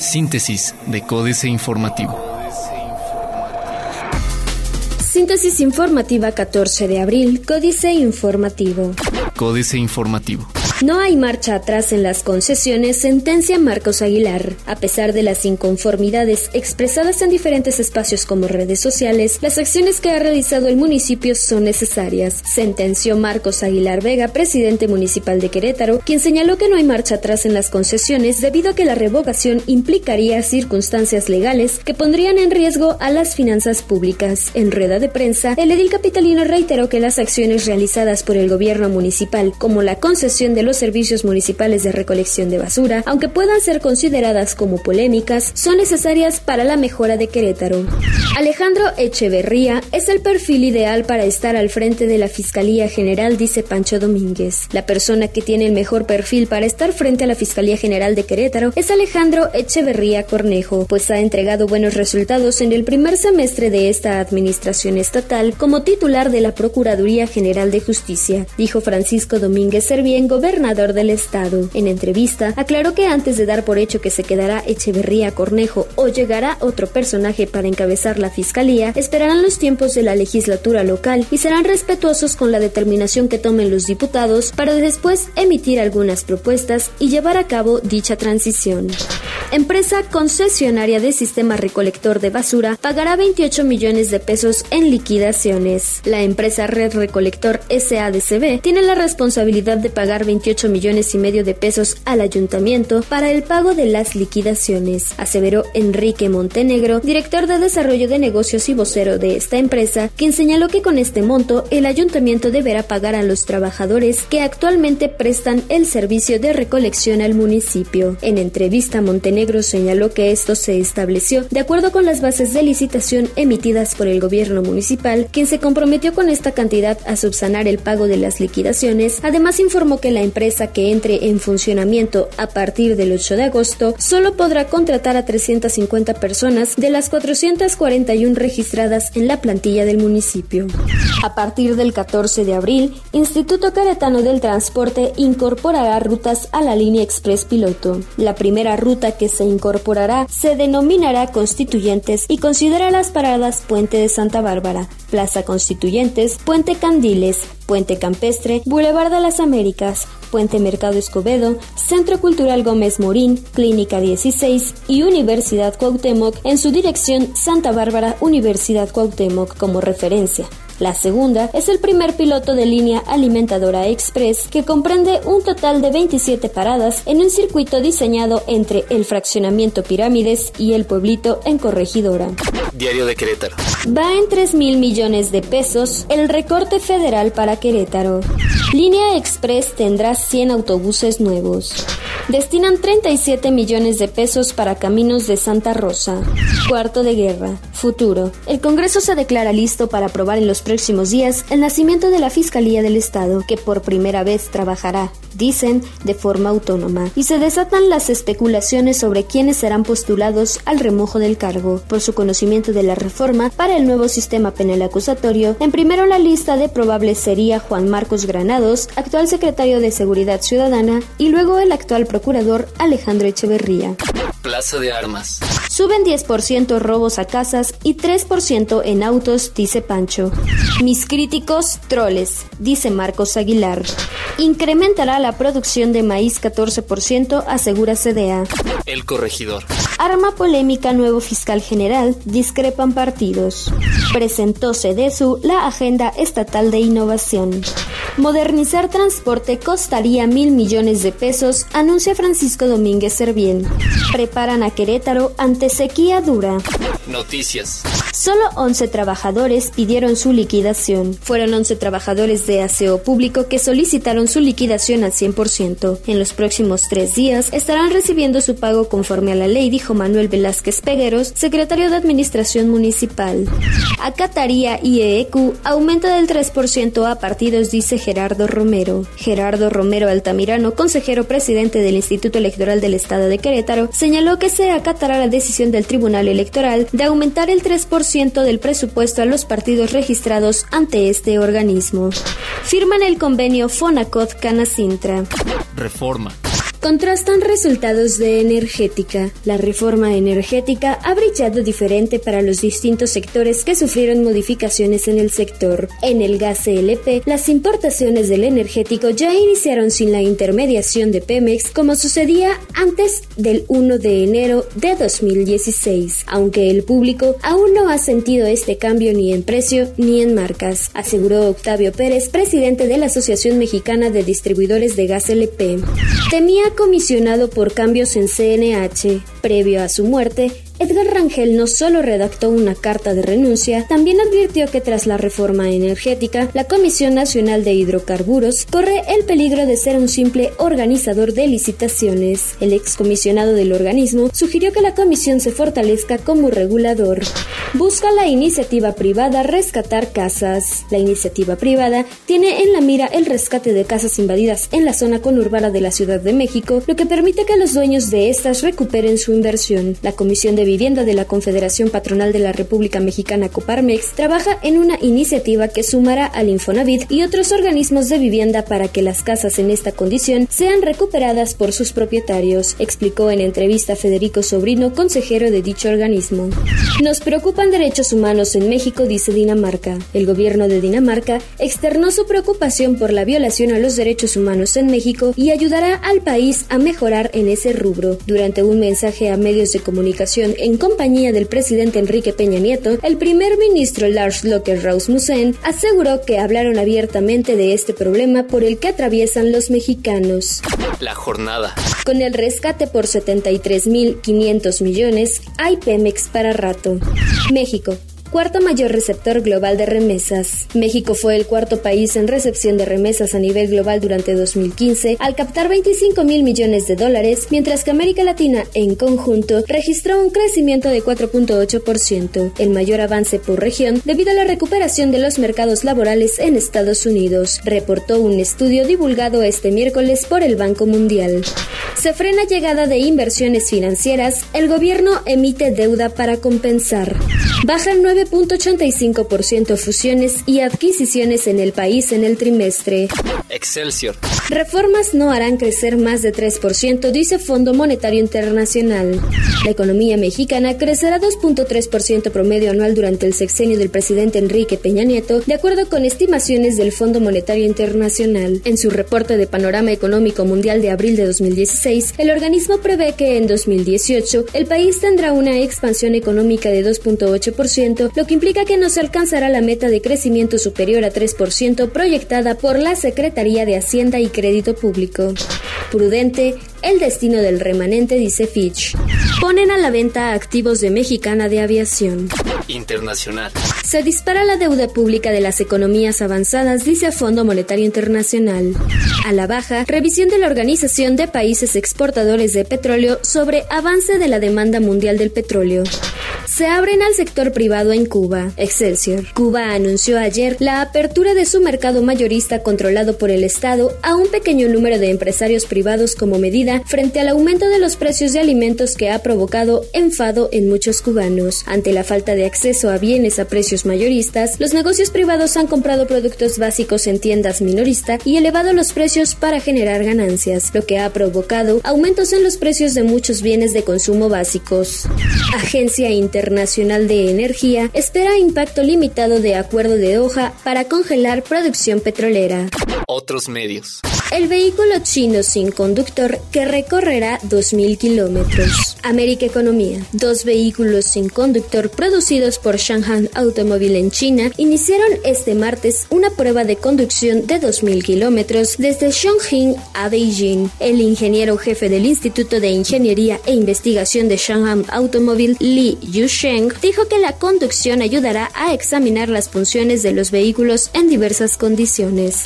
Síntesis de Códice Informativo. Síntesis informativa 14 de abril, Códice Informativo. Códice Informativo. No hay marcha atrás en las concesiones, sentencia Marcos Aguilar. A pesar de las inconformidades expresadas en diferentes espacios como redes sociales, las acciones que ha realizado el municipio son necesarias, sentenció Marcos Aguilar Vega, presidente municipal de Querétaro, quien señaló que no hay marcha atrás en las concesiones debido a que la revocación implicaría circunstancias legales que pondrían en riesgo a las finanzas públicas. En rueda de prensa, el edil capitalino reiteró que las acciones realizadas por el gobierno municipal, como la concesión de los servicios municipales de recolección de basura, aunque puedan ser consideradas como polémicas, son necesarias para la mejora de Querétaro. Alejandro Echeverría es el perfil ideal para estar al frente de la Fiscalía General, dice Pancho Domínguez. La persona que tiene el mejor perfil para estar frente a la Fiscalía General de Querétaro es Alejandro Echeverría Cornejo, pues ha entregado buenos resultados en el primer semestre de esta administración estatal como titular de la Procuraduría General de Justicia, dijo Francisco Domínguez Servién, gobernador gobernador del estado. En entrevista, aclaró que antes de dar por hecho que se quedará Echeverría Cornejo o llegará otro personaje para encabezar la fiscalía, esperarán los tiempos de la legislatura local y serán respetuosos con la determinación que tomen los diputados para después emitir algunas propuestas y llevar a cabo dicha transición. Empresa concesionaria de sistema recolector de basura pagará 28 millones de pesos en liquidaciones. La empresa Red Recolector SADCB tiene la responsabilidad de pagar 28 millones y medio de pesos al ayuntamiento para el pago de las liquidaciones, aseveró Enrique Montenegro, director de desarrollo de negocios y vocero de esta empresa, quien señaló que con este monto el ayuntamiento deberá pagar a los trabajadores que actualmente prestan el servicio de recolección al municipio. En entrevista, Montenegro señaló que esto se estableció de acuerdo con las bases de licitación emitidas por el gobierno municipal, quien se comprometió con esta cantidad a subsanar el pago de las liquidaciones. Además, informó que la empresa que entre en funcionamiento a partir del 8 de agosto solo podrá contratar a 350 personas de las 441 registradas en la plantilla del municipio. A partir del 14 de abril, Instituto Caretano del Transporte incorporará rutas a la línea Express Piloto. La primera ruta que se incorporará se denominará Constituyentes y considera las paradas Puente de Santa Bárbara, Plaza Constituyentes, Puente Candiles, Puente Campestre, Boulevard de las Américas, Puente Mercado Escobedo, Centro Cultural Gómez Morín, Clínica 16 y Universidad Cuauhtémoc en su dirección Santa Bárbara Universidad Cuauhtémoc como referencia. La segunda es el primer piloto de línea alimentadora express que comprende un total de 27 paradas en un circuito diseñado entre el fraccionamiento Pirámides y el pueblito en Corregidora. Diario de Querétaro. Va en 3 mil millones de pesos el recorte federal para Querétaro. Línea Express tendrá 100 autobuses nuevos. Destinan 37 millones de pesos para caminos de Santa Rosa. Cuarto de guerra. Futuro. El Congreso se declara listo para aprobar en los próximos días el nacimiento de la Fiscalía del Estado, que por primera vez trabajará, dicen, de forma autónoma. Y se desatan las especulaciones sobre quiénes serán postulados al remojo del cargo. Por su conocimiento de la reforma para el nuevo sistema penal acusatorio, en primero la lista de probables sería Juan Marcos Granados, actual secretario de Seguridad Ciudadana, y luego el actual procurador Alejandro Echeverría. Plaza de Armas. Suben 10% robos a casas y 3% en autos, dice Pancho. Mis críticos, troles, dice Marcos Aguilar. Incrementará la producción de maíz 14%, asegura CDA. El corregidor. Arma polémica nuevo fiscal general, discrepan partidos. Presentó CEDESU la agenda estatal de innovación. Modernizar transporte costaría mil millones de pesos, anuncia Francisco Domínguez Servién. Preparan a Querétaro ante sequía dura. Noticias. Solo 11 trabajadores pidieron su liquidación. Fueron 11 trabajadores de aseo público que solicitaron su liquidación al 100%. En los próximos tres días estarán recibiendo su pago conforme a la ley, dijo Manuel Velázquez Pegueros, secretario de Administración Municipal. Acataría IEEQ aumento del 3% a partidos, dice Gerardo Romero. Gerardo Romero Altamirano, consejero presidente del Instituto Electoral del Estado de Querétaro, señaló que se acatará la decisión del Tribunal Electoral de aumentar el 3% del presupuesto a los partidos registrados ante este organismo. Firman el convenio Fonacot Canacintra. Reforma. Contrastan resultados de energética. La reforma energética ha brillado diferente para los distintos sectores que sufrieron modificaciones en el sector. En el gas CLP, las importaciones del energético ya iniciaron sin la intermediación de Pemex, como sucedía antes del 1 de enero de 2016, aunque el público aún no ha sentido este cambio ni en precio ni en marcas, aseguró Octavio Pérez, presidente de la Asociación Mexicana de Distribuidores de Gas LP. Temía comisionado por cambios en CNH. Previo a su muerte, Edgar Rangel no solo redactó una carta de renuncia, también advirtió que tras la reforma energética, la Comisión Nacional de Hidrocarburos corre el peligro de ser un simple organizador de licitaciones. El excomisionado del organismo sugirió que la comisión se fortalezca como regulador. Busca la iniciativa privada rescatar casas. La iniciativa privada tiene en la mira el rescate de casas invadidas en la zona conurbada de la Ciudad de México, lo que permite que los dueños de estas recuperen su inversión. La Comisión de Vivienda de la Confederación Patronal de la República Mexicana Coparmex trabaja en una iniciativa que sumará al Infonavit y otros organismos de vivienda para que las casas en esta condición sean recuperadas por sus propietarios, explicó en entrevista Federico Sobrino, consejero de dicho organismo. Nos preocupan derechos humanos en México, dice Dinamarca. El gobierno de Dinamarca externó su preocupación por la violación a los derechos humanos en México y ayudará al país a mejorar en ese rubro. Durante un mensaje a medios de comunicación en compañía del presidente Enrique Peña Nieto, el primer ministro Lars Locker Rasmussen aseguró que hablaron abiertamente de este problema por el que atraviesan los mexicanos. La jornada. Con el rescate por 73.500 millones, hay Pemex para rato. México cuarto mayor receptor global de remesas. México fue el cuarto país en recepción de remesas a nivel global durante 2015 al captar 25 mil millones de dólares, mientras que América Latina en conjunto registró un crecimiento de 4.8%, el mayor avance por región debido a la recuperación de los mercados laborales en Estados Unidos, reportó un estudio divulgado este miércoles por el Banco Mundial. Se frena llegada de inversiones financieras, el gobierno emite deuda para compensar. Bajan 9.85% fusiones y adquisiciones en el país en el trimestre. Excelsior. Reformas no harán crecer más de 3%, dice Fondo Monetario Internacional. La economía mexicana crecerá 2.3% promedio anual durante el sexenio del presidente Enrique Peña Nieto, de acuerdo con estimaciones del Fondo Monetario Internacional. En su reporte de Panorama Económico Mundial de abril de 2016, el organismo prevé que en 2018 el país tendrá una expansión económica de 2.8%, lo que implica que no se alcanzará la meta de crecimiento superior a 3% proyectada por la Secretaría de Hacienda y Crédito Público. Prudente, el destino del remanente, dice Fitch. Ponen a la venta activos de Mexicana de Aviación. Internacional. Se dispara la deuda pública de las economías avanzadas, dice Fondo Monetario Internacional. A la baja, revisión de la Organización de Países Exportadores de Petróleo sobre avance de la demanda mundial del petróleo se abren al sector privado en Cuba. Excelsior. Cuba anunció ayer la apertura de su mercado mayorista controlado por el Estado a un pequeño número de empresarios privados como medida frente al aumento de los precios de alimentos que ha provocado enfado en muchos cubanos. Ante la falta de acceso a bienes a precios mayoristas, los negocios privados han comprado productos básicos en tiendas minoristas y elevado los precios para generar ganancias, lo que ha provocado aumentos en los precios de muchos bienes de consumo básicos. Agencia Internacional Internacional de Energía espera impacto limitado de acuerdo de hoja para congelar producción petrolera. Otros medios. El vehículo chino sin conductor que recorrerá 2.000 kilómetros. América Economía. Dos vehículos sin conductor producidos por Shanghai Automobile en China iniciaron este martes una prueba de conducción de 2.000 kilómetros desde Chongqing a Beijing. El ingeniero jefe del Instituto de Ingeniería e Investigación de Shanghai Automobile, Li Yusheng, dijo que la conducción ayudará a examinar las funciones de los vehículos en diversas condiciones.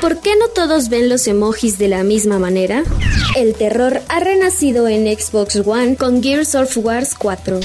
¿Por qué no todos ven los emojis de la misma manera? El terror ha renacido en Xbox One con Gears of War 4.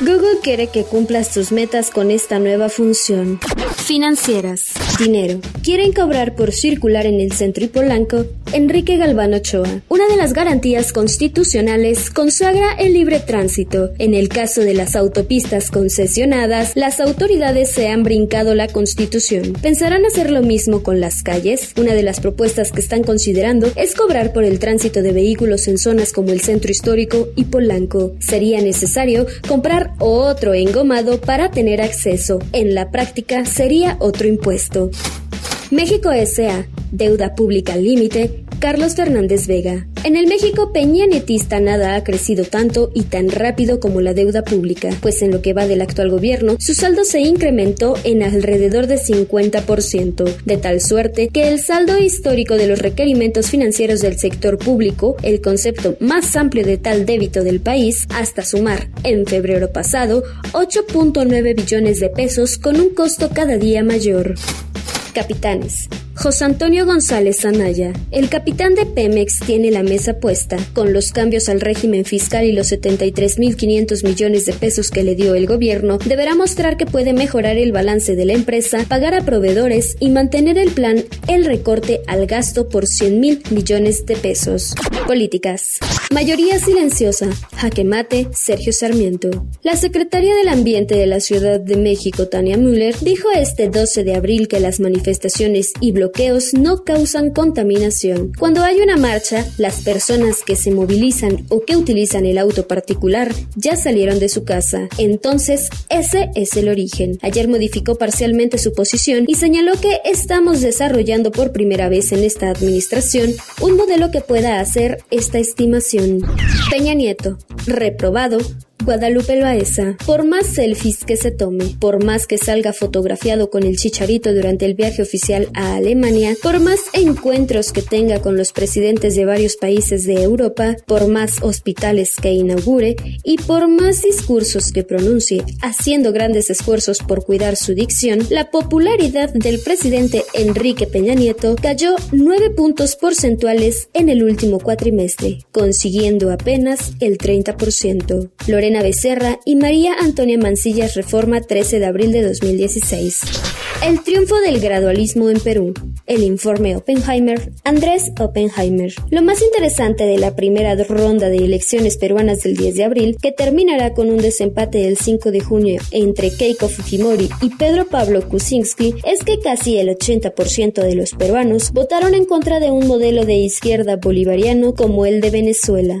Google quiere que cumplas tus metas con esta nueva función. Financieras. Dinero. Quieren cobrar por circular en el centro y Polanco Enrique Galván Ochoa. Una de las garantías constitucionales consagra el libre tránsito. En el caso de las autopistas concesionadas, las autoridades se han brincado la constitución. ¿Pensarán hacer lo mismo con las calles? Una de las propuestas que están considerando es cobrar por el tránsito de vehículos en zonas como el centro histórico y Polanco. Sería necesario comprar otro engomado para tener acceso. En la práctica sería otro impuesto. you. México S.A. Deuda pública límite. Carlos Fernández Vega. En el México peñanetista nada ha crecido tanto y tan rápido como la deuda pública, pues en lo que va del actual gobierno, su saldo se incrementó en alrededor de 50%, de tal suerte que el saldo histórico de los requerimientos financieros del sector público, el concepto más amplio de tal débito del país, hasta sumar, en febrero pasado, 8.9 billones de pesos con un costo cada día mayor. Capitanes. José Antonio González Anaya, el capitán de Pemex tiene la mesa puesta. Con los cambios al régimen fiscal y los 73.500 millones de pesos que le dio el gobierno, deberá mostrar que puede mejorar el balance de la empresa, pagar a proveedores y mantener el plan el recorte al gasto por 100.000 millones de pesos. Políticas. Mayoría silenciosa. Jaque mate, Sergio Sarmiento. La secretaria del Ambiente de la Ciudad de México, Tania Müller, dijo este 12 de abril que las manifestaciones y bloqueos no causan contaminación. Cuando hay una marcha, las personas que se movilizan o que utilizan el auto particular ya salieron de su casa. Entonces, ese es el origen. Ayer modificó parcialmente su posición y señaló que estamos desarrollando por primera vez en esta administración un modelo que pueda hacer esta estimación. Peña Nieto, reprobado Guadalupe Loaesa, por más selfies que se tome, por más que salga fotografiado con el chicharito durante el viaje oficial a Alemania, por más encuentros que tenga con los presidentes de varios países de Europa, por más hospitales que inaugure y por más discursos que pronuncie, haciendo grandes esfuerzos por cuidar su dicción, la popularidad del presidente Enrique Peña Nieto cayó 9 puntos porcentuales en el último cuatrimestre, consiguiendo apenas el 30%. Lorena Becerra y María Antonia Mancillas Reforma 13 de abril de 2016. El triunfo del gradualismo en Perú. El informe Oppenheimer, Andrés Oppenheimer. Lo más interesante de la primera ronda de elecciones peruanas del 10 de abril, que terminará con un desempate el 5 de junio entre Keiko Fujimori y Pedro Pablo Kuczynski, es que casi el 80% de los peruanos votaron en contra de un modelo de izquierda bolivariano como el de Venezuela.